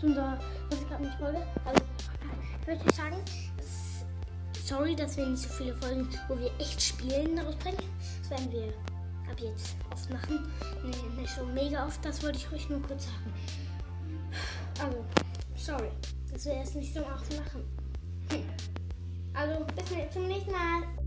zu unserer, was ich gerade nicht wollte. Also, ich möchte sagen, sorry, dass wir nicht so viele Folgen, wo wir echt spielen, rausbringen. Das werden wir ab jetzt oft machen. Nee, nicht so mega oft, das wollte ich euch nur kurz sagen. Also, sorry, dass wir es nicht so oft machen. Hm. Also, bis zum nächsten Mal.